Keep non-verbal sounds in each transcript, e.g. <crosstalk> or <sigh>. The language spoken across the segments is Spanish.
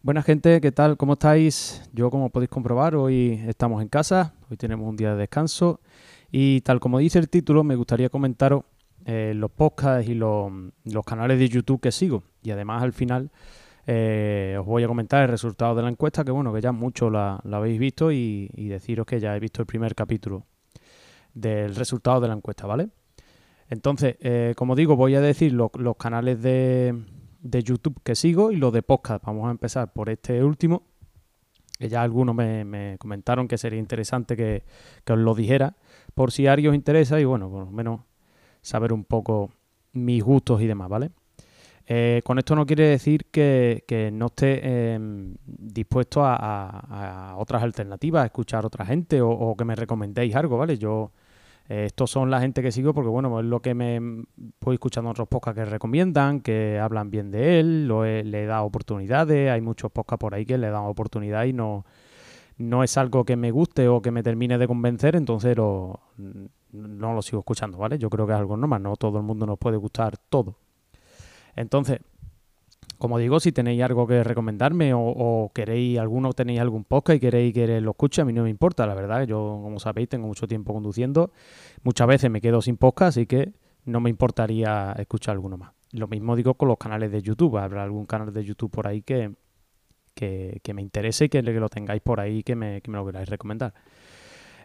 Buena gente, ¿qué tal? ¿Cómo estáis? Yo, como podéis comprobar, hoy estamos en casa, hoy tenemos un día de descanso y tal como dice el título, me gustaría comentaros eh, los podcasts y los, canales de YouTube que sigo y además al final eh, os voy a comentar el resultado de la encuesta, que bueno, que ya mucho la, habéis visto y, deciros que ya he visto el primer capítulo del resultado de la encuesta, ¿vale? Entonces, eh, como digo, voy a decir los canales de de YouTube que sigo y los de podcast. Vamos a empezar por este último, que ya algunos me, comentaron que sería interesante que, os lo dijera, por si a alguien os interesa y bueno, por lo menos saber un poco mis gustos y demás, ¿vale? Eh, con esto no quiere decir que, no esté em, dispuesto a, otras alternativas, a escuchar a otra gente o, o, que me recomendéis algo, ¿vale? Yo eh, estos son la gente que sigo porque, bueno, es lo que me voy escuchando otros podcasts que recomiendan, que hablan bien de él, lo le he dado oportunidades, hay muchos podcasts por ahí que le dan oportunidad y no, no es algo que me guste o que me termine de convencer, entonces no lo sigo escuchando, ¿vale? Yo creo que es algo normal, no todo el mundo nos puede gustar todo. Entonces, como digo, si tenéis algo que recomendarme o, queréis, alguno tenéis algún podcast y queréis que lo escuche, a mí no me importa, la verdad. Yo, como sabéis, tengo mucho tiempo conduciendo. Muchas veces me quedo sin podcast, así que no me importaría escuchar alguno más. Lo mismo digo con los canales de YouTube. Habrá algún canal de YouTube por ahí que, que, me interese y que, lo tengáis por ahí que me, que me lo queráis recomendar.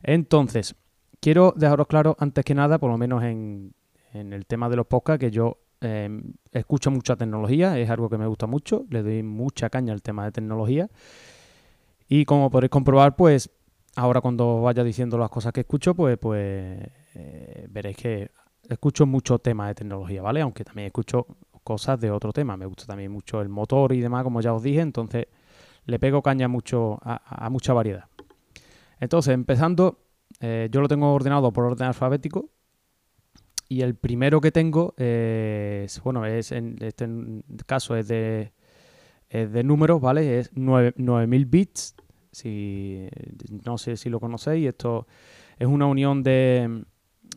Entonces, quiero dejaros claro, antes que nada, por lo menos en, en el tema de los podcasts, que yo Em, escucho mucha tecnología, es algo que me gusta mucho, le doy mucha caña al tema de tecnología. Y como podréis comprobar, pues ahora cuando vaya diciendo las cosas que escucho, pues, pues eh, veréis que escucho mucho tema de tecnología, ¿vale? Aunque también escucho cosas de otro tema. Me gusta también mucho el motor y demás, como ya os dije, entonces le pego caña mucho a, mucha variedad. Entonces, empezando, eh, yo lo tengo ordenado por orden alfabético, y el primero que tengo es, bueno, es en este caso es de, de números, ¿vale? Es 9000 bits. Si, no sé si lo conocéis, esto es una unión de,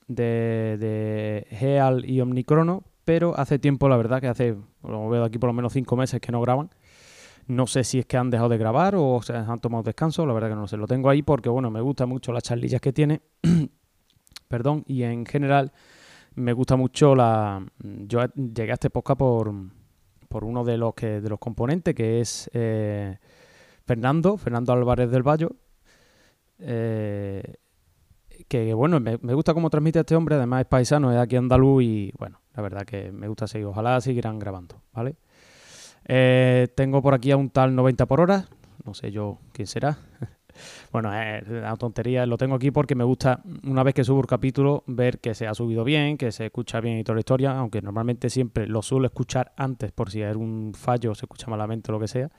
de, de Heal y Omnicrono, pero hace tiempo, la verdad, que hace, lo veo aquí por lo menos cinco meses que no graban. No sé si es que han dejado de grabar o se han tomado descanso, la verdad que no sé. Lo tengo ahí porque, bueno, me gustan mucho las charlillas que tiene. <clears throat> Perdón, y en general me gusta mucho la... Yo llegué a este podcast por, por uno de los, que, de los componentes, que es eh, Fernando, Fernando Álvarez del Valle. Eh, que bueno, me, gusta cómo transmite este hombre, además es paisano, es aquí andaluz y bueno, la verdad que me gusta seguir. Ojalá seguirán grabando, ¿vale? Eh, tengo por aquí a un tal 90 por hora, no sé yo quién será. <laughs> Bueno, es una tontería, lo tengo aquí porque me gusta, una vez que subo el capítulo, ver que se ha subido bien, que se escucha bien y toda la historia, aunque normalmente siempre lo suelo escuchar antes por si hay un fallo, se escucha malamente o lo que sea,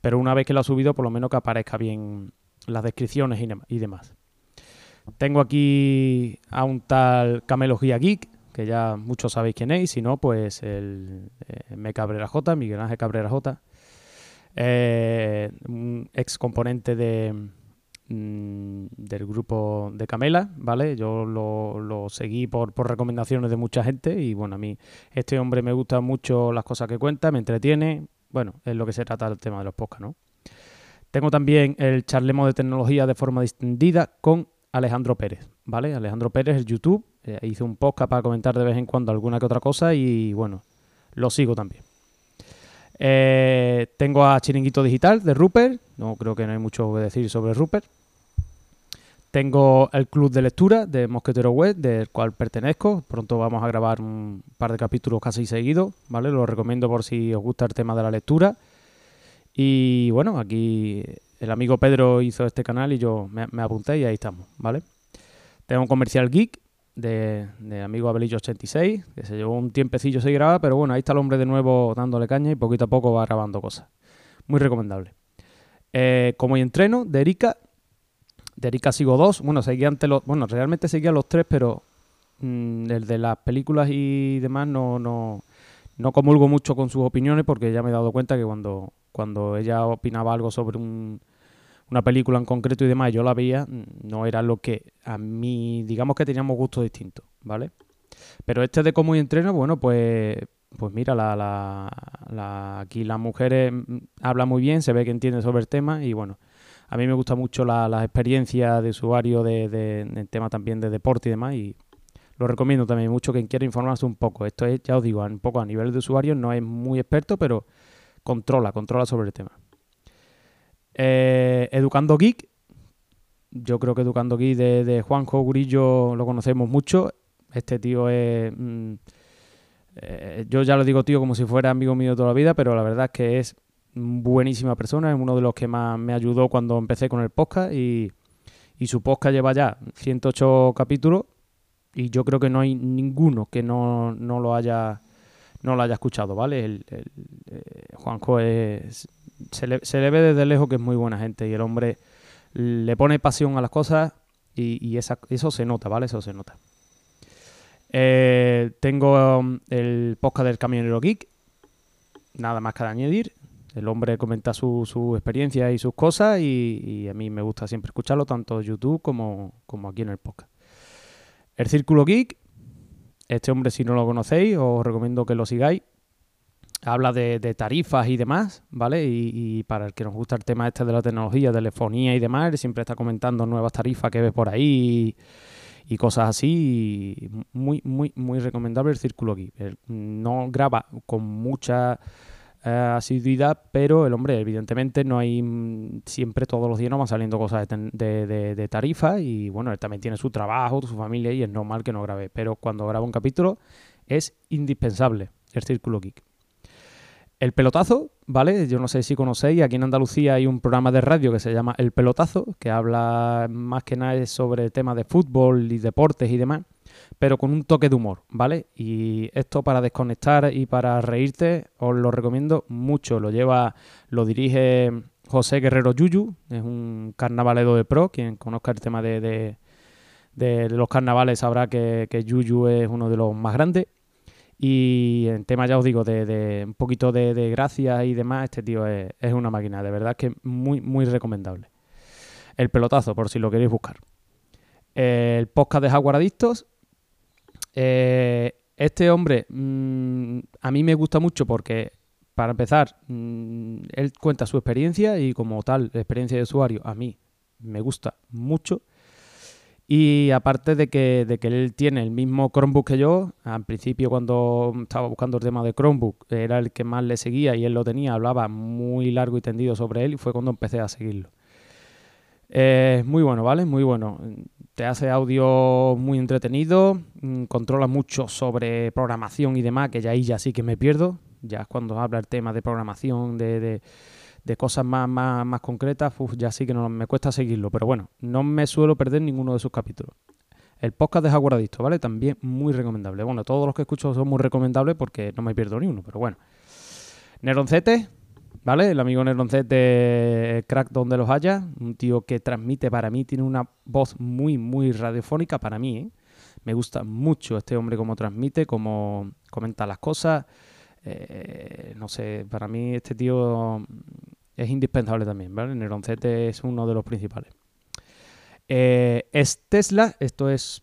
pero una vez que lo ha subido, por lo menos que aparezca bien las descripciones y, demás. Tengo aquí a un tal Camelogía Geek, que ya muchos sabéis quién es, si no, pues el eh, Me Cabrera J, Miguel Ángel Cabrera J, eh, un ex componente de, mm, del grupo de Camela, ¿vale? Yo lo, seguí por, recomendaciones de mucha gente y bueno, a mí este hombre me gusta mucho las cosas que cuenta, me entretiene, bueno, es lo que se trata el tema de los podcasts, ¿no? Tengo también el charlemo de tecnología de forma distendida con Alejandro Pérez, ¿vale? Alejandro Pérez, el YouTube, eh, hizo un podcast para comentar de vez en cuando alguna que otra cosa y bueno, lo sigo también. Eh, tengo a Chiringuito Digital de Rupert, no creo que no hay mucho que decir sobre Rupert. Tengo el club de lectura de Mosquetero Web, del cual pertenezco. Pronto vamos a grabar un par de capítulos casi seguidos, ¿vale? Lo recomiendo por si os gusta el tema de la lectura. Y bueno, aquí el amigo Pedro hizo este canal y yo me, apunté y ahí estamos, ¿vale? Tengo un comercial geek de, amigo Abelillo86, que se llevó un tiempecillo se graba, pero bueno, ahí está el hombre de nuevo dándole caña y poquito a poco va grabando cosas. Muy recomendable. Eh, como y entreno, de Erika. De Erika sigo dos. Bueno, seguía ante los. Bueno, realmente seguía los tres, pero mm, el de las películas y demás no, no, no comulgo mucho con sus opiniones porque ya me he dado cuenta que cuando, cuando ella opinaba algo sobre un una película en concreto y demás, yo la veía, no era lo que a mí, digamos que teníamos gustos distintos, ¿vale? Pero este de cómo y entreno, bueno, pues pues mira, la, la, aquí las mujeres mm, habla muy bien, se ve que entiende sobre el tema y bueno, a mí me gusta mucho la, la experiencia de usuario de, de, tema también de deporte y demás y lo recomiendo también mucho quien quiera informarse un poco. Esto es, ya os digo, un poco a nivel de usuario, no es muy experto, pero controla, controla sobre el tema. Eh, Educando Geek, yo creo que Educando Geek de, Juanjo Gurillo lo conocemos mucho. Este tío es... Mm, eh, yo ya lo digo tío como si fuera amigo mío toda la vida, pero la verdad es que es buenísima persona, es uno de los que más me ayudó cuando empecé con el podcast y, y su podcast lleva ya 108 capítulos y yo creo que no hay ninguno que no, no lo haya no lo haya escuchado, ¿vale? El, eh, Juanjo se, le, ve desde lejos que es muy buena gente y el hombre le pone pasión a las cosas y, eso se nota, ¿vale? Eso se nota. Eh, tengo um, el podcast del Camionero Geek, nada más que añadir. El hombre comenta su, su experiencia y sus cosas y, a mí me gusta siempre escucharlo, tanto en YouTube como, como aquí en el podcast. El Círculo Geek, este hombre si no lo conocéis os recomiendo que lo sigáis habla de, tarifas y demás, ¿vale? Y, para el que nos gusta el tema este de la tecnología, telefonía y demás, siempre está comentando nuevas tarifas que ve por ahí y, cosas así. muy, muy, muy recomendable el círculo aquí. no graba con mucha asiduidad, pero el hombre, evidentemente, no hay mm, siempre todos los días no van saliendo cosas de, de, de tarifa y bueno, él también tiene su trabajo, su familia y es normal que no grabe, pero cuando graba un capítulo es indispensable el círculo geek. El pelotazo, ¿vale? Yo no sé si conocéis, aquí en Andalucía hay un programa de radio que se llama El Pelotazo, que habla más que nada sobre temas de fútbol y deportes y demás, pero con un toque de humor, ¿vale? Y esto para desconectar y para reírte os lo recomiendo mucho. Lo lleva, lo dirige José Guerrero Yuyu, es un carnavalero de pro, quien conozca el tema de, los carnavales sabrá que, que Yuyu es uno de los más grandes. Y en tema, ya os digo, de, un poquito de, gracia y demás, este tío es, una máquina, de verdad que muy, muy recomendable. El pelotazo, por si lo queréis buscar. El podcast de Jaguaradictos. Eh, este hombre mm, a mí me gusta mucho porque, para empezar, mm, él cuenta su experiencia y como tal, la experiencia de usuario a mí me gusta mucho. Y aparte de que, de que él tiene el mismo Chromebook que yo, al principio cuando estaba buscando el tema de Chromebook, era el que más le seguía y él lo tenía, hablaba muy largo y tendido sobre él y fue cuando empecé a seguirlo. Es muy bueno, ¿vale? Muy bueno. Te hace audio muy entretenido, mm, controla mucho sobre programación y demás, que ya ahí ya sí que me pierdo. Ya es cuando habla el tema de programación, de de cosas más, más, más concretas, ya sí que no me cuesta seguirlo. Pero bueno, no me suelo perder ninguno de sus capítulos. El podcast de Jaguaradicto, ¿vale? También muy recomendable. Bueno, todos los que escucho son muy recomendables porque no me pierdo ni uno, pero bueno. Neroncete, ¿vale? El amigo Neroncete, crack donde los haya. Un tío que transmite para mí, tiene una voz muy, muy radiofónica para mí, ¿eh? Me gusta mucho este hombre cómo transmite, cómo comenta las cosas. Eh, no sé, para mí este tío es indispensable también, ¿vale? Neroncete es uno de los principales. Eh, es Tesla, esto es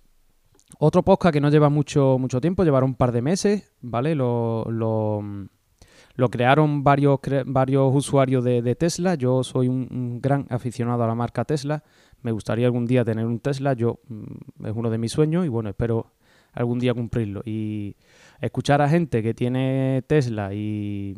otro podcast que no lleva mucho, mucho tiempo, llevará un par de meses, ¿vale? Lo, lo, crearon varios, usuarios de, Tesla. Yo soy un, gran aficionado a la marca Tesla. Me gustaría algún día tener un Tesla. Yo mm, es uno de mis sueños y bueno, espero algún día cumplirlo. Y escuchar a gente que tiene Tesla y,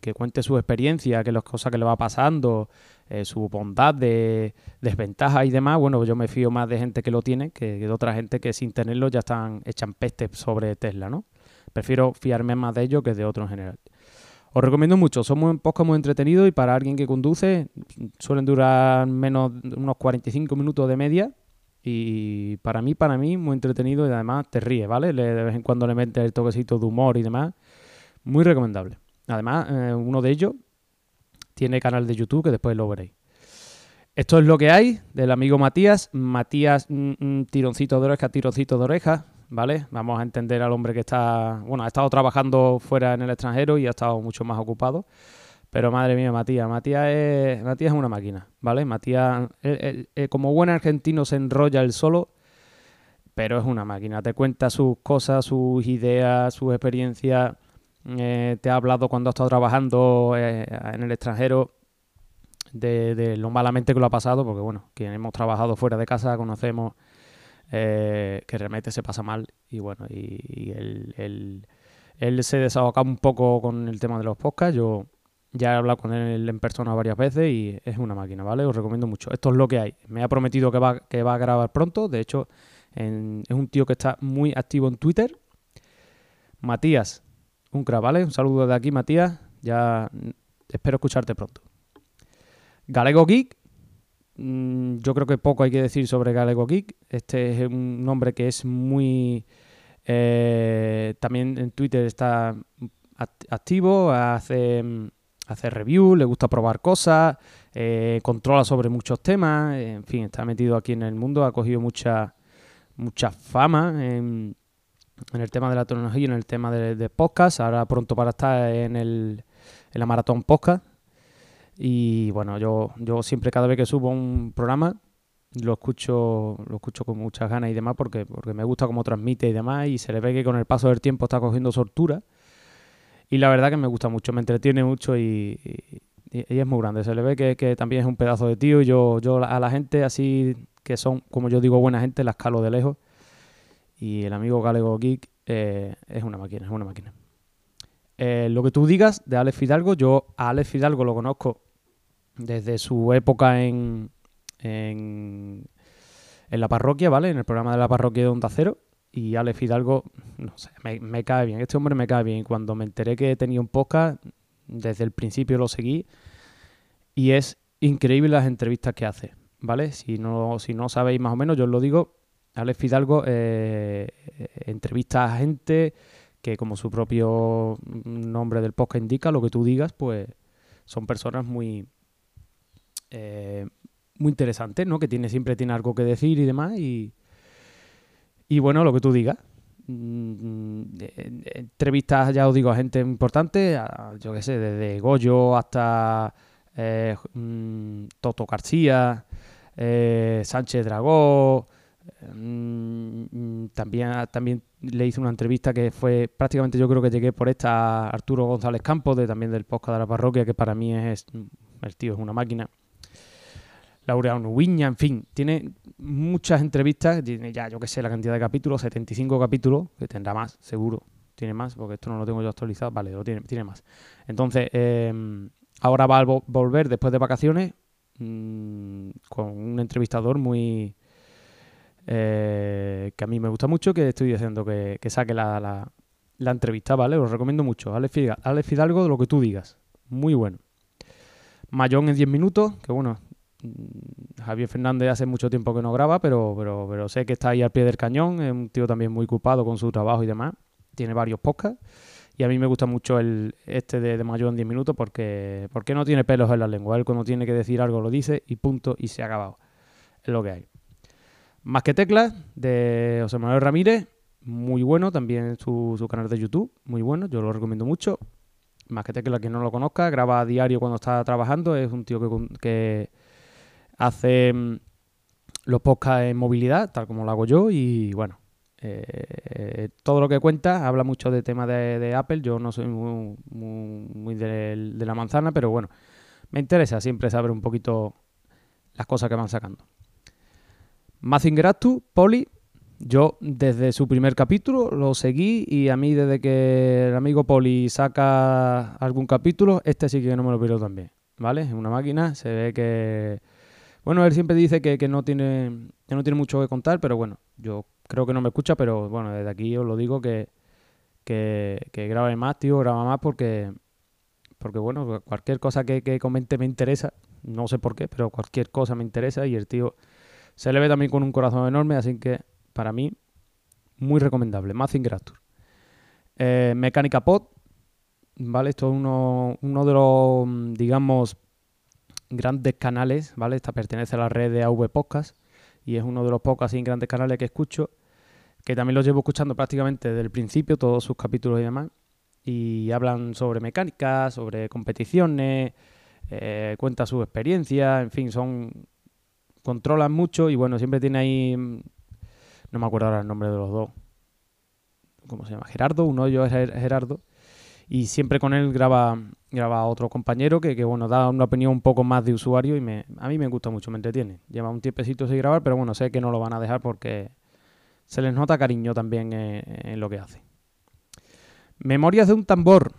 que cuente su experiencia, que las cosas que le va pasando, eh, su bondad de desventajas y demás, bueno, yo me fío más de gente que lo tiene que de otra gente que sin tenerlo ya están echan peste sobre Tesla, ¿no? Prefiero fiarme más de ellos que de otros en general. Os recomiendo mucho, son muy pocos muy entretenidos y para alguien que conduce suelen durar menos unos 45 minutos de media y para mí, para mí, muy entretenido y además te ríes, ¿vale? de vez en cuando le metes el toquecito de humor y demás. Muy recomendable. Además, eh, uno de ellos tiene canal de YouTube que después lo veréis. Esto es lo que hay del amigo Matías. Matías, un tironcito de oreja, tironcito de oreja, ¿vale? Vamos a entender al hombre que está, bueno, ha estado trabajando fuera en el extranjero y ha estado mucho más ocupado. Pero madre mía, Matías, Matías es, Matías es una máquina, ¿vale? Matías, como buen argentino, se enrolla el solo, pero es una máquina. Te cuenta sus cosas, sus ideas, sus experiencias eh, te ha hablado cuando ha estado trabajando eh, en el extranjero de, lo malamente que lo ha pasado, porque bueno, quienes hemos trabajado fuera de casa conocemos eh, que realmente se pasa mal y bueno, y, él, él, se desahoga un poco con el tema de los podcasts, yo ya he hablado con él en persona varias veces y es una máquina, ¿vale? Os recomiendo mucho. Esto es lo que hay. Me ha prometido que va, que va a grabar pronto, de hecho es un tío que está muy activo en Twitter. Matías, un crack, ¿vale? Un saludo de aquí, Matías. Ya espero escucharte pronto. Galego Geek. Mm, yo creo que poco hay que decir sobre Galego Geek. Este es un nombre que es muy... Eh, también en Twitter está activo, hace, hace review, le gusta probar cosas, eh, controla sobre muchos temas, en fin, está metido aquí en el mundo, ha cogido mucha, mucha fama en, el tema de la tecnología y en el tema de, podcast. Ahora pronto para estar en, el, en la maratón podcast. Y bueno, yo, yo siempre cada vez que subo un programa lo escucho, lo escucho con muchas ganas y demás porque, porque me gusta cómo transmite y demás. Y se le ve que con el paso del tiempo está cogiendo soltura. Y la verdad que me gusta mucho, me entretiene mucho y, es muy grande. Se le ve que, que, también es un pedazo de tío y yo, yo a la gente así que son, como yo digo, buena gente, la escalo de lejos. Y el amigo Galego Geek eh, es una máquina, es una máquina. Eh, lo que tú digas de Alex Fidalgo, yo a Alex Fidalgo lo conozco desde su época en, en, la parroquia, ¿vale? En el programa de la parroquia de Onda Cero. Y Alex Fidalgo, no sé, me, cae bien. Este hombre me cae bien. Cuando me enteré que tenía un podcast, desde el principio lo seguí. Y es increíble las entrevistas que hace. ¿vale? Si no, si no sabéis más o menos, yo os lo digo, Alex Fidalgo eh, entrevista a gente que como su propio nombre del podcast indica, lo que tú digas, pues son personas muy, eh, muy interesantes, ¿no? Que tiene, siempre tiene algo que decir y demás. Y, y bueno, lo que tú digas. Mm, entrevistas, ya os digo, a gente importante, yo qué sé, desde Goyo hasta eh, mm, Toto García, eh, Sánchez Dragó, mm, también, también le hice una entrevista que fue prácticamente yo creo que llegué por esta a Arturo González Campos, de, también del podcast de la parroquia, que para mí es, el tío es una máquina. Laureano Ubiña, en fin, tiene muchas entrevistas, tiene ya yo que sé la cantidad de capítulos, 75 capítulos, que tendrá más, seguro, tiene más, porque esto no lo tengo yo actualizado, vale, lo tiene, tiene más. Entonces, em, ahora va a volver después de vacaciones, Mm, con un entrevistador muy... Eh, que a mí me gusta mucho, que estoy diciendo que, saque la, la, entrevista, ¿vale? Os recomiendo mucho. Alex Fidalgo, Alex Fidalgo, lo que tú digas. Muy bueno. Mayón en 10 minutos, que bueno, Javier Fernández hace mucho tiempo que no graba, pero, pero, pero sé que está ahí al pie del cañón. Es un tío también muy ocupado con su trabajo y demás. Tiene varios podcasts. Y a mí me gusta mucho el este de, de en 10 minutos porque, porque no tiene pelos en la lengua. Él cuando tiene que decir algo lo dice y punto y se ha acabado. Es lo que hay. Más que teclas de José Manuel Ramírez, muy bueno. También su, su canal de YouTube, muy bueno. Yo lo recomiendo mucho. Más que teclas, quien no lo conozca, graba a diario cuando está trabajando. Es un tío que hace mm, los podcasts en movilidad, tal como lo hago yo. Y bueno, eh, todo lo que cuenta habla mucho de tema de, Apple. Yo no soy muy, muy, de, la manzana, pero bueno, me interesa siempre saber un poquito las cosas que van sacando. Mazingratu, Poli, yo desde su primer capítulo lo seguí y a mí desde que el amigo Poli saca algún capítulo, este sí que no me lo pierdo también, ¿vale? Es una máquina, se ve que... Bueno, él siempre dice que, que, no tiene, que no tiene mucho que contar, pero bueno, yo creo que no me escucha, pero bueno, desde aquí os lo digo que, que, que grabe más, tío, graba más porque, porque bueno, cualquier cosa que, comente me interesa, no sé por qué, pero cualquier cosa me interesa y el tío se le ve también con un corazón enorme, así que para mí, muy recomendable, más Ingrastur. Eh, Mecánica Pod, ¿vale? Esto es uno, uno de los, digamos, grandes canales, ¿vale? Esta pertenece a la red de AV Podcast y es uno de los pocos así grandes canales que escucho que también los llevo escuchando prácticamente desde el principio, todos sus capítulos y demás, y hablan sobre mecánica, sobre competiciones, eh, cuenta su experiencia, en fin, son controlan mucho y bueno, siempre tiene ahí, no me acuerdo ahora el nombre de los dos, ¿cómo se llama? Gerardo, uno de ellos es Gerardo, Y siempre con él graba, graba otro compañero que, que, bueno, da una opinión un poco más de usuario y me, a mí me gusta mucho, me entretiene. Lleva un tiempecito sin grabar, pero bueno, sé que no lo van a dejar porque se les nota cariño también en, lo que hace. Memorias de un tambor,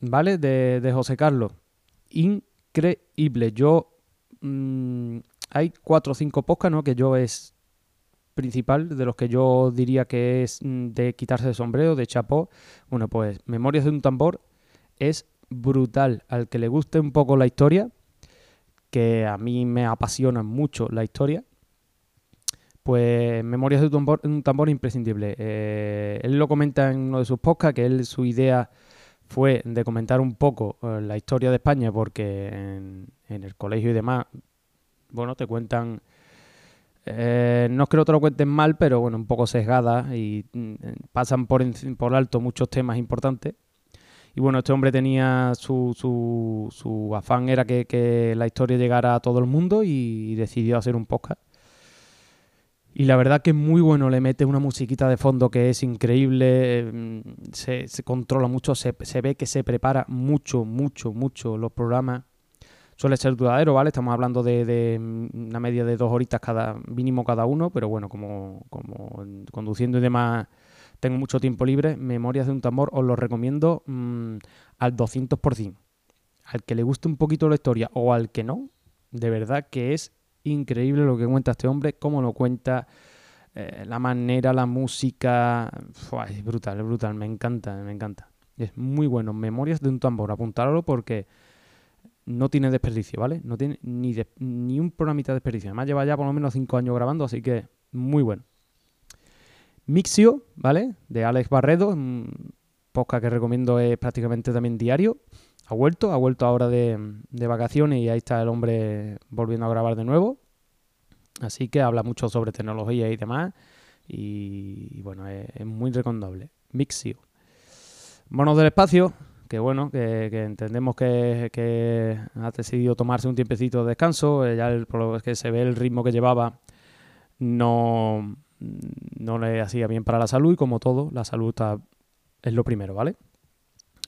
¿vale? De, de José Carlos. Increíble. Yo... Mmm, hay cuatro o cinco podcasts, ¿no? Que yo es principal, de los que yo diría que es mm, de quitarse el sombrero, de chapó. Bueno, pues Memorias de un tambor es brutal. Al que le guste un poco la historia, que a mí me apasiona mucho la historia, pues Memorias de un tambor, un tambor imprescindible. Eh, él lo comenta en uno de sus podcasts, que él su idea fue de comentar un poco eh, la historia de España, porque en, en el colegio y demás bueno, te cuentan... Eh, no es que no te lo cuenten mal, pero bueno, un poco sesgada y mm, pasan por, por alto muchos temas importantes. Y bueno, este hombre tenía su, su, su afán era que, la historia llegara a todo el mundo y, decidió hacer un podcast. Y la verdad que es muy bueno, le mete una musiquita de fondo que es increíble, mm, se, controla mucho, se, se, ve que se prepara mucho, mucho, mucho los programas suele ser duradero, ¿vale? Estamos hablando de, una media de dos horitas cada mínimo cada uno, pero bueno, como, conduciendo y demás tengo mucho tiempo libre, Memorias de un tambor os lo recomiendo mm, al 200%. Al que le guste un poquito la historia o al que no, de verdad que es increíble lo que cuenta este hombre, cómo lo cuenta, eh, la manera, la música, es brutal, es brutal, me encanta, me encanta. Es muy bueno, Memorias de un tambor, apuntáralo porque no tiene desperdicio, ¿vale? No tiene ni, ni un programita de desperdicio. Además lleva ya por lo menos 5 años grabando, así que muy bueno. Mixio, ¿vale? De Alex Barredo, un podcast que recomiendo es prácticamente también diario. Ha vuelto, ha vuelto ahora de, vacaciones y ahí está el hombre volviendo a grabar de nuevo. Así que habla mucho sobre tecnología y demás. Y, bueno, es, es, muy recomendable. Mixio. Monos del espacio, que bueno, que, entendemos que, ha decidido tomarse un tiempecito de descanso, eh, ya el, que se ve el ritmo que llevaba no, no le hacía bien para la salud y como todo, la salud está, es lo primero, ¿vale?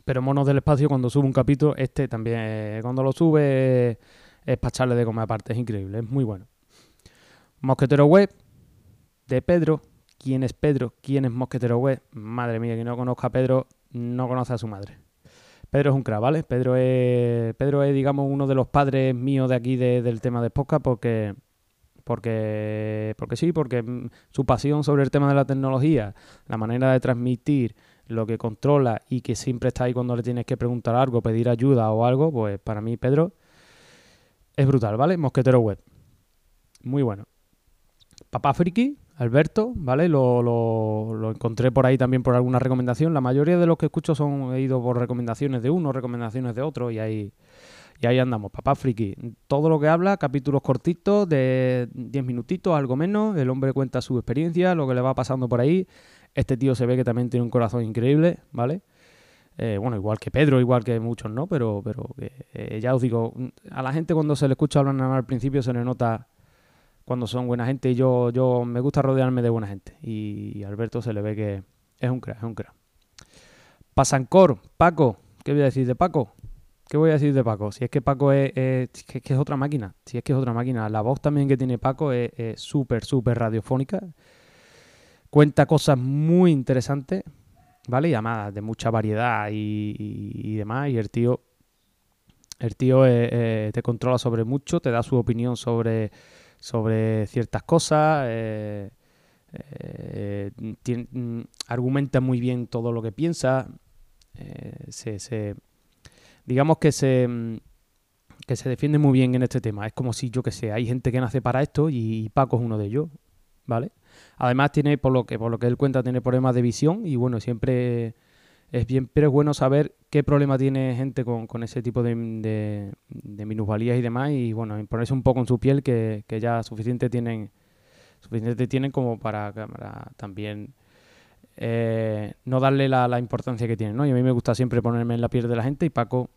Pero Monos del Espacio cuando sube un capítulo, este también, eh, cuando lo sube es para echarle de comer aparte, es increíble, es muy bueno. Mosquetero Web, de Pedro. ¿Quién es Pedro? ¿Quién es Mosquetero Web? Madre mía, quien no conozca a Pedro no conoce a su madre. Pedro es un crack, ¿vale? Pedro es, Pedro es, digamos, uno de los padres míos de aquí del tema de podcast porque, porque, porque sí, porque mm, su pasión sobre el tema de la tecnología, la manera de transmitir lo que controla y que siempre está ahí cuando le tienes que preguntar algo, pedir ayuda o algo, pues para mí Pedro es brutal, ¿vale? Mosquetero Web. Muy bueno. Papá Friki, Alberto, ¿vale? Lo, lo, encontré por ahí también por alguna recomendación. La mayoría de los que escucho son he ido por recomendaciones de uno, recomendaciones de otro, y ahí, y ahí andamos. Papá Friki, todo lo que habla, capítulos cortitos de 10 minutitos, algo menos. El hombre cuenta su experiencia, lo que le va pasando por ahí. Este tío se ve que también tiene un corazón increíble, ¿vale? Eh, bueno, igual que Pedro, igual que muchos, ¿no? Pero, pero eh, ya os digo, a la gente cuando se le escucha hablar al principio se le nota cuando son buena gente y yo, yo me gusta rodearme de buena gente. Y Alberto se le ve que es un crack, es un crack. Pasancor, Paco, ¿qué voy a decir de Paco? ¿Qué voy a decir de Paco? Si es que Paco es, es, que es otra máquina, si es que es otra máquina. La voz también que tiene Paco es súper, súper radiofónica. Cuenta cosas muy interesantes, ¿vale? Y además de mucha variedad y, demás. Y el tío, el tío eh, eh, te controla sobre mucho, te da su opinión sobre sobre ciertas cosas, eh, eh, mm, argumenta muy bien todo lo que piensa, eh, se, digamos que se, mm, que se defiende muy bien en este tema. Es como si, yo que sé, hay gente que nace para esto y, Paco es uno de ellos, ¿vale? Además tiene, por lo que, por lo que él cuenta, tiene problemas de visión y bueno, siempre es bien, pero es bueno saber qué problema tiene gente con, con ese tipo de, de, minusvalías y demás y bueno, ponerse un poco en su piel que, que ya suficiente tienen suficiente tienen como para, también eh, no darle la, la, importancia que tienen, ¿no? Y a mí me gusta siempre ponerme en la piel de la gente y Paco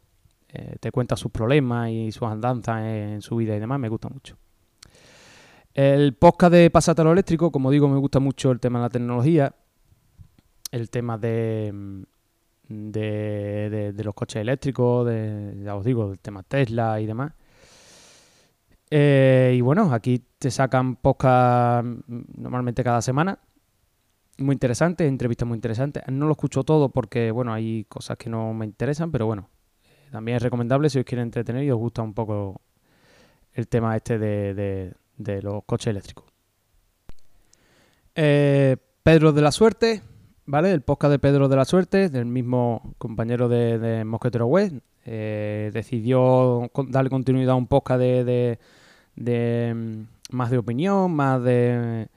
eh, te cuenta sus problemas y sus andanzas en su vida y demás, me gusta mucho. El podcast de Pasatelo Eléctrico, como digo, me gusta mucho el tema de la tecnología, el tema de de, los coches eléctricos, de, ya os digo, del tema Tesla y demás. Eh, y bueno, aquí te sacan podcast normalmente cada semana. Muy interesante, entrevistas muy interesantes. No lo escucho todo porque, bueno, hay cosas que no me interesan, pero bueno, también es recomendable si os quieren entretener y os gusta un poco el tema este de, los coches eléctricos. Eh, Pedro de la Suerte, ¿vale? El podcast de Pedro de la Suerte, del mismo compañero de, Mosquetero Web, eh, decidió darle continuidad a un podcast de, mm, más de opinión, más de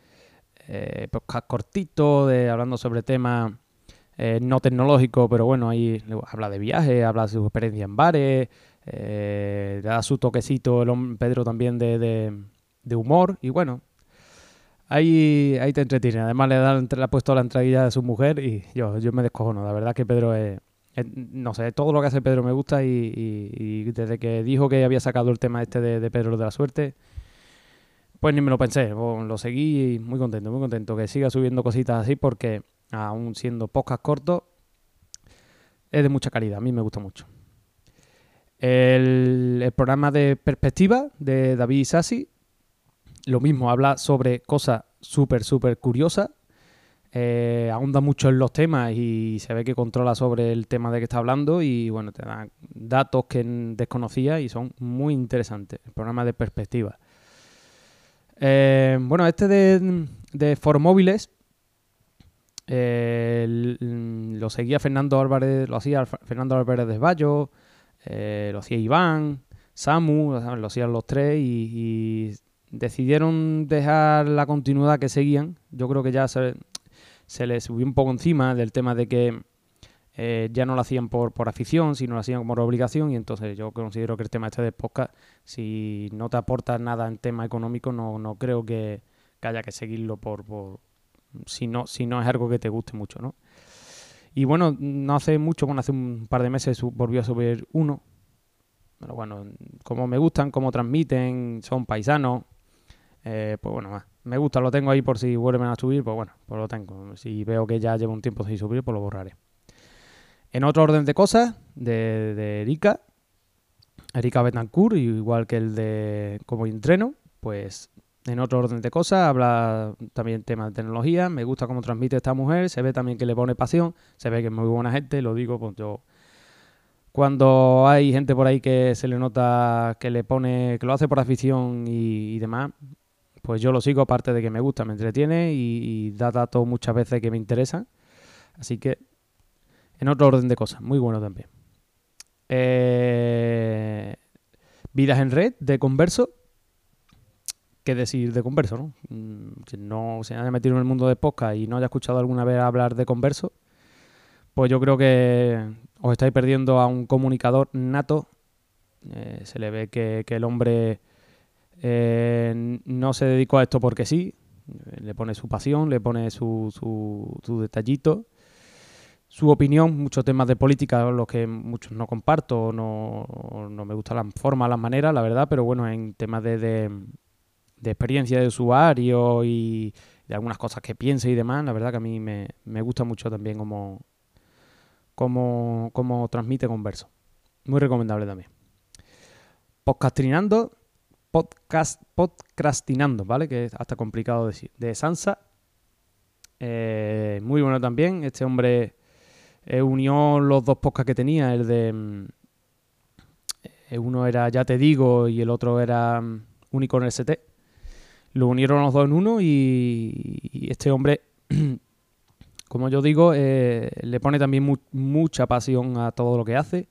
eh, podcast cortito, de hablando sobre temas eh, no tecnológicos, pero bueno, ahí habla de viajes, habla de su experiencia en bares, le da su toquecito el Pedro también de, de humor y bueno, Ahí, ahí te entretiene. Además, le, dan, le ha puesto la entradilla de su mujer y yo, yo me descojono. La verdad que Pedro es, No sé, todo lo que hace Pedro me gusta y, desde que dijo que había sacado el tema este de, Pedro de la Suerte, pues ni me lo pensé. Lo seguí y muy contento, muy contento. Que siga subiendo cositas así porque, aún siendo podcast cortos, es de mucha calidad. A mí me gusta mucho. El, el programa de perspectiva de David Sassi lo mismo, habla sobre cosas súper, súper curiosas. Eh, ahonda mucho en los temas y se ve que controla sobre el tema de que está hablando y bueno, te da datos que desconocía y son muy interesantes. El programa de perspectiva. Eh, bueno, este de, de Formóviles eh, lo seguía Fernando Álvarez, lo hacía Fernando Álvarez de Bayo, lo hacía Iván, Samu, lo hacían los tres y decidieron dejar la continuidad que seguían. Yo creo que ya se, se les subió un poco encima del tema de que eh, ya no lo hacían por, por afición, sino lo hacían como por obligación. Y entonces yo considero que el tema este de podcast, si no te aporta nada en tema económico, no, no creo que, haya que seguirlo por, por si, no, si no es algo que te guste mucho, ¿no? Y bueno, no hace mucho, bueno, hace un par de meses volvió a subir uno. Pero bueno, como me gustan, como transmiten, son paisanos, eh, pues bueno, me gusta, lo tengo ahí por si vuelven a subir, pues bueno, pues lo tengo. Si veo que ya lleva un tiempo sin subir, pues lo borraré. En otro orden de cosas, de, de Erika, Erika Betancourt, igual que el de Como Entreno, pues en otro orden de cosas, habla también tema de tecnología, me gusta cómo transmite esta mujer, se ve también que le pone pasión, se ve que es muy buena gente, lo digo, pues yo cuando hay gente por ahí que se le nota que le pone, que lo hace por afición y demás, pues yo lo sigo, aparte de que me gusta, me entretiene y, da datos muchas veces que me interesan. Así que, en otro orden de cosas, muy bueno también. Eh, vidas en red de Converso. ¿Qué decir de Converso, no? Mm, quien no se haya metido en el mundo de podcast y no haya escuchado alguna vez hablar de Converso, pues yo creo que os estáis perdiendo a un comunicador nato. Eh, se le ve que el hombre eh, no se dedicó a esto porque sí, le pone su pasión, le pone su, su, detallito, su opinión, muchos temas de política, los que muchos no comparto, no, no me gusta la forma, las maneras, la verdad, pero bueno, en temas de, de, experiencia de usuario y de algunas cosas que piense y demás, la verdad que a mí me, me gusta mucho también como, como, como transmite Converso. Muy recomendable también. Podcastrinando podcast, podcastinando, ¿vale? Que es hasta complicado decir. De Sansa. Eh, muy bueno también. Este hombre eh, unió los dos podcasts que tenía. El de. Mm, eh, uno era Ya Te Digo y el otro era um, Unicorn ST. Lo unieron los dos en uno y, este hombre, <clears throat> como yo digo, le pone también mucha pasión a todo lo que hace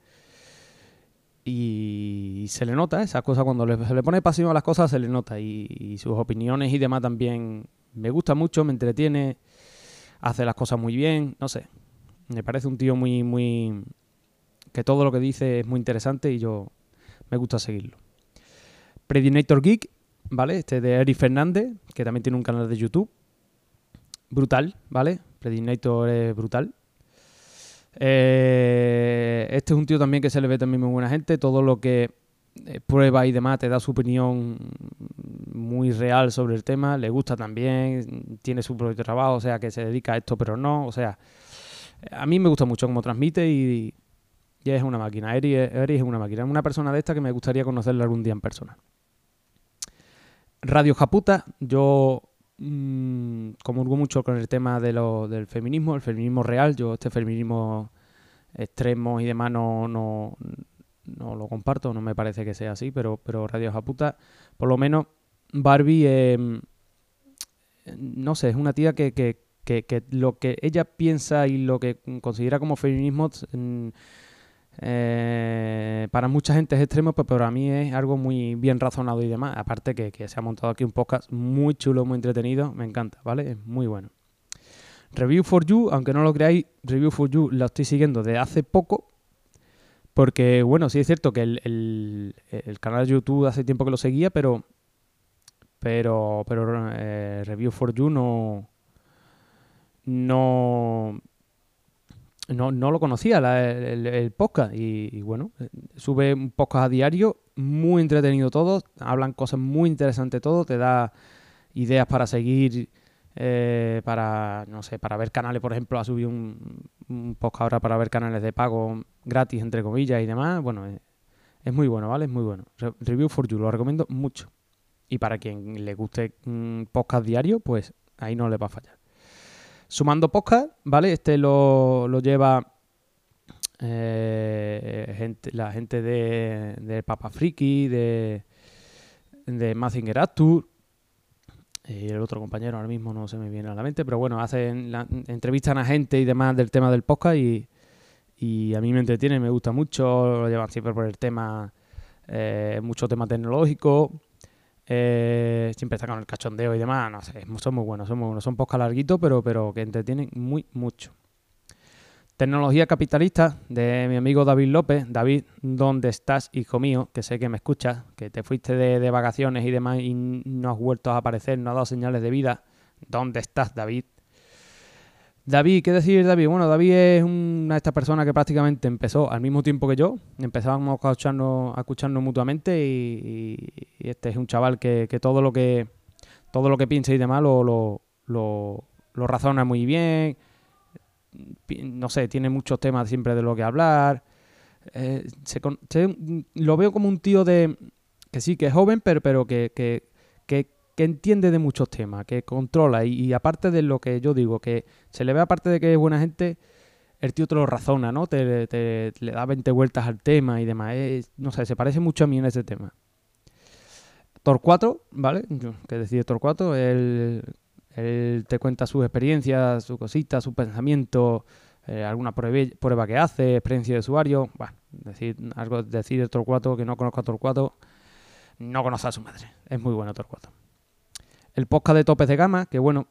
y se le nota esa cosa cuando le, se le pone pasión a las cosas se le nota y, sus opiniones y demás también. Me gusta mucho me entretiene hace las cosas muy bien no sé. Me parece un tío muy muy que todo lo que dice es muy interesante y yo me gusta seguirlo. Predinator Geek vale este de Eric Fernández que también tiene un canal de YouTube. Brutal vale Predinator es brutal eh, este es un tío también que se le ve también muy buena gente. Todo lo que eh, prueba y demás te da su opinión muy real sobre el tema. Le gusta también, tiene su propio trabajo, o sea, que se dedica a esto, pero no. O sea, A mí me gusta mucho cómo transmite y, es una máquina. Eri, es una máquina. Es una persona de esta que me gustaría conocerla algún día en persona. Radio Japuta, yo mmm, mucho con el tema de lo, del feminismo, el feminismo real. Yo este feminismo extremo y demás no, no, no lo comparto, no me parece que sea así, pero, pero Radio Japuta, por lo menos Barbie, eh, no sé, es una tía que, que, que, lo que ella piensa y lo que considera como feminismo mm, eh, para mucha gente es extremo, pero para mí es algo muy bien razonado y demás. Aparte que, se ha montado aquí un podcast muy chulo, muy entretenido, me encanta, ¿vale? Es muy bueno. Review for You, aunque no lo creáis, Review for You la estoy siguiendo de hace poco, porque, bueno, sí es cierto que el, canal de YouTube hace tiempo que lo seguía, pero. Pero. Pero. Eh, Review for You no. No. No, lo conocía el, podcast. Y, bueno, sube un podcast a diario, muy entretenido todo. Hablan cosas muy interesantes todo. Te da ideas para seguir. Eh, para, no sé, para ver canales, por ejemplo, ha subido un, un podcast ahora para ver canales de pago gratis, entre comillas, y demás. Bueno, eh, es, muy bueno, ¿vale? Es muy bueno. Review for You, lo recomiendo mucho. Y para quien le guste un podcast diario, pues ahí no le va a fallar. Sumando podcast, ¿vale? Este lo, lleva eh, la gente de, Papa Friki, de, de Mazinger Actur, y el otro compañero ahora mismo no se me viene a la mente, pero bueno, hacen entrevistan a gente y demás del tema del podcast y, y a mí me entretiene, me gusta mucho, lo llevan siempre por el tema, eh, mucho tema tecnológico, eh, siempre está con el cachondeo y demás, no sé, son muy buenos, son muy buenos, son podcast larguitos, pero, pero que entretienen muy mucho. Tecnología capitalista de mi amigo David López. David, ¿dónde estás, hijo mío? Que sé que me escuchas, que te fuiste de, vacaciones y demás y no has vuelto a aparecer, no has dado señales de vida. ¿Dónde estás, David? David, ¿qué decir David? Bueno, David es una de estas personas que prácticamente empezó al mismo tiempo que yo. Empezábamos a escucharnos, mutuamente y, este es un chaval que, todo lo que todo lo que piensa y demás lo, lo, lo razona muy bien no sé, tiene muchos temas siempre de lo que hablar. Eh, lo veo como un tío de que sí, que es joven, pero, pero que, que, que, entiende de muchos temas, que controla. Y, aparte de lo que yo digo, que se le ve aparte de que es buena gente, el tío te lo razona, ¿no? Te, le da 20 vueltas al tema y demás. no sé, se parece mucho a mí en ese tema. Torcuato, ¿vale? ¿Qué decir Torcuato? El él te cuenta sus experiencias, sus cositas, su pensamiento, eh, alguna prueba, que hace, experiencia de usuario. Bueno, decir algo, decir de Torcuato que no conozco a Torcuato, no conozco a su madre. Es muy bueno Torcuato. El podcast de topes de gama, que bueno,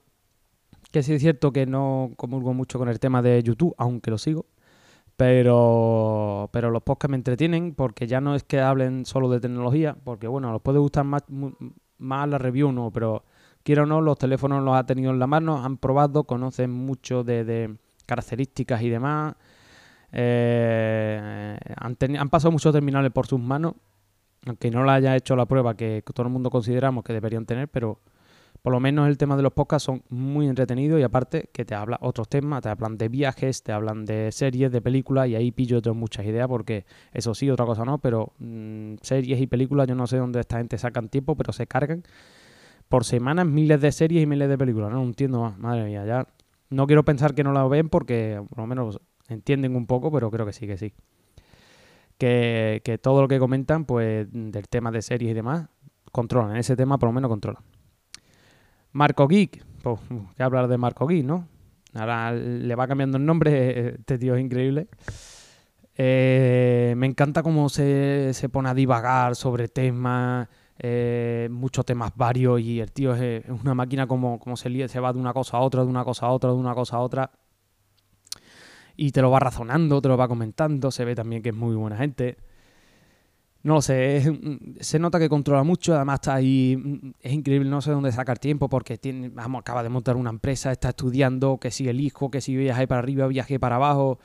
que sí es cierto que no comulgo mucho con el tema de YouTube, aunque lo sigo. Pero, pero los podcasts me entretienen porque ya no es que hablen solo de tecnología, porque bueno, los puede gustar más, más la review, no, pero quiero o no, los teléfonos los ha tenido en la mano, han probado, conocen mucho de, características y demás. Eh, han, pasado muchos terminales por sus manos, aunque no le haya hecho la prueba que todo el mundo consideramos que deberían tener, pero por lo menos el tema de los podcasts son muy entretenidos y aparte que te habla otros temas, te hablan de viajes, te hablan de series, de películas y ahí pillo yo muchas ideas porque eso sí, otra cosa no, pero mm, series y películas yo no sé dónde esta gente sacan tiempo, pero se cargan por semanas miles de series y miles de películas. No, entiendo más, madre mía, ya no quiero pensar que no la ven porque por lo menos entienden un poco, pero creo que sí, que sí. Que, todo lo que comentan, pues del tema de series y demás, controlan. ese tema por lo menos controlan. Marco Geek, pues que hablar de Marco Geek, ¿no? Ahora le va cambiando el nombre, <laughs> este tío es increíble. Eh, me encanta cómo se, se pone a divagar sobre temas eh, muchos temas varios y el tío es, una máquina como, como se, se va de una cosa a otra, de una cosa a otra, de una cosa a otra. Y te lo va razonando, te lo va comentando, se ve también que es muy buena gente. No lo sé, se nota que controla mucho, además está ahí, es increíble, no sé dónde sacar tiempo porque tiene, vamos, acaba de montar una empresa, está estudiando, que si el hijo, que si viaje para arriba, viaje para abajo.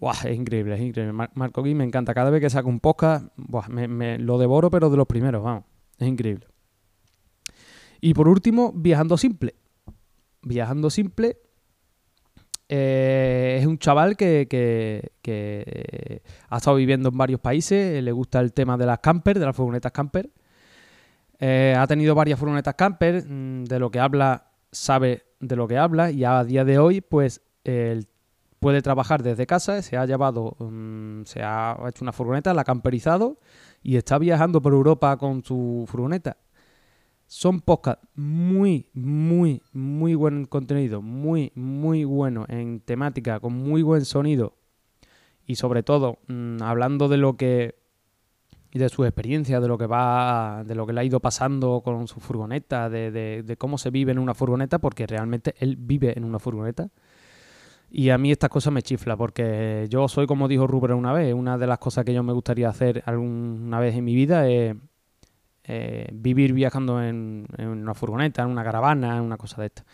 Buah, es increíble, es increíble. Marco Gui me encanta. Cada vez que saca un podcast, buah, me, lo devoro, pero de los primeros, vamos. Es increíble. Y por último, Viajando Simple. Viajando Simple Eh, es un chaval que, ha estado viviendo en varios países, le gusta el tema de las camper, de las furgonetas camper. ha tenido varias furgonetas camper, mm, de lo que habla, sabe de lo que habla y a día de hoy pues puede trabajar desde casa, se ha llevado, mm, se ha hecho una furgoneta, la ha camperizado y está viajando por Europa con su furgoneta. Son podcasts muy, muy, muy buen contenido, muy, muy bueno en temática, con muy buen sonido y sobre todo mm, hablando de lo que y de su experiencia, de lo que va, de lo que le ha ido pasando con su furgoneta, de, de, cómo se vive en una furgoneta, porque realmente él vive en una furgoneta. Y a mí estas cosas me chifla, porque yo soy, como dijo Rupert una vez, una de las cosas que yo me gustaría hacer alguna vez en mi vida es eh, vivir viajando en, una furgoneta, en una caravana, en una cosa de esta.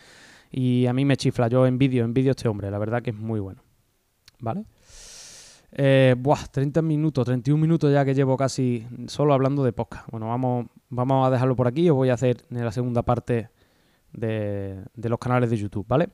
Y a mí me chifla, yo envidio, envidio a este hombre, la verdad que es muy bueno. ¿Vale? Eh, buah, 30 minutos, 31 minutos ya que llevo casi solo hablando de podcast. Bueno, vamos, vamos a dejarlo por aquí. Os voy a hacer en la segunda parte de, de los canales de YouTube, ¿vale?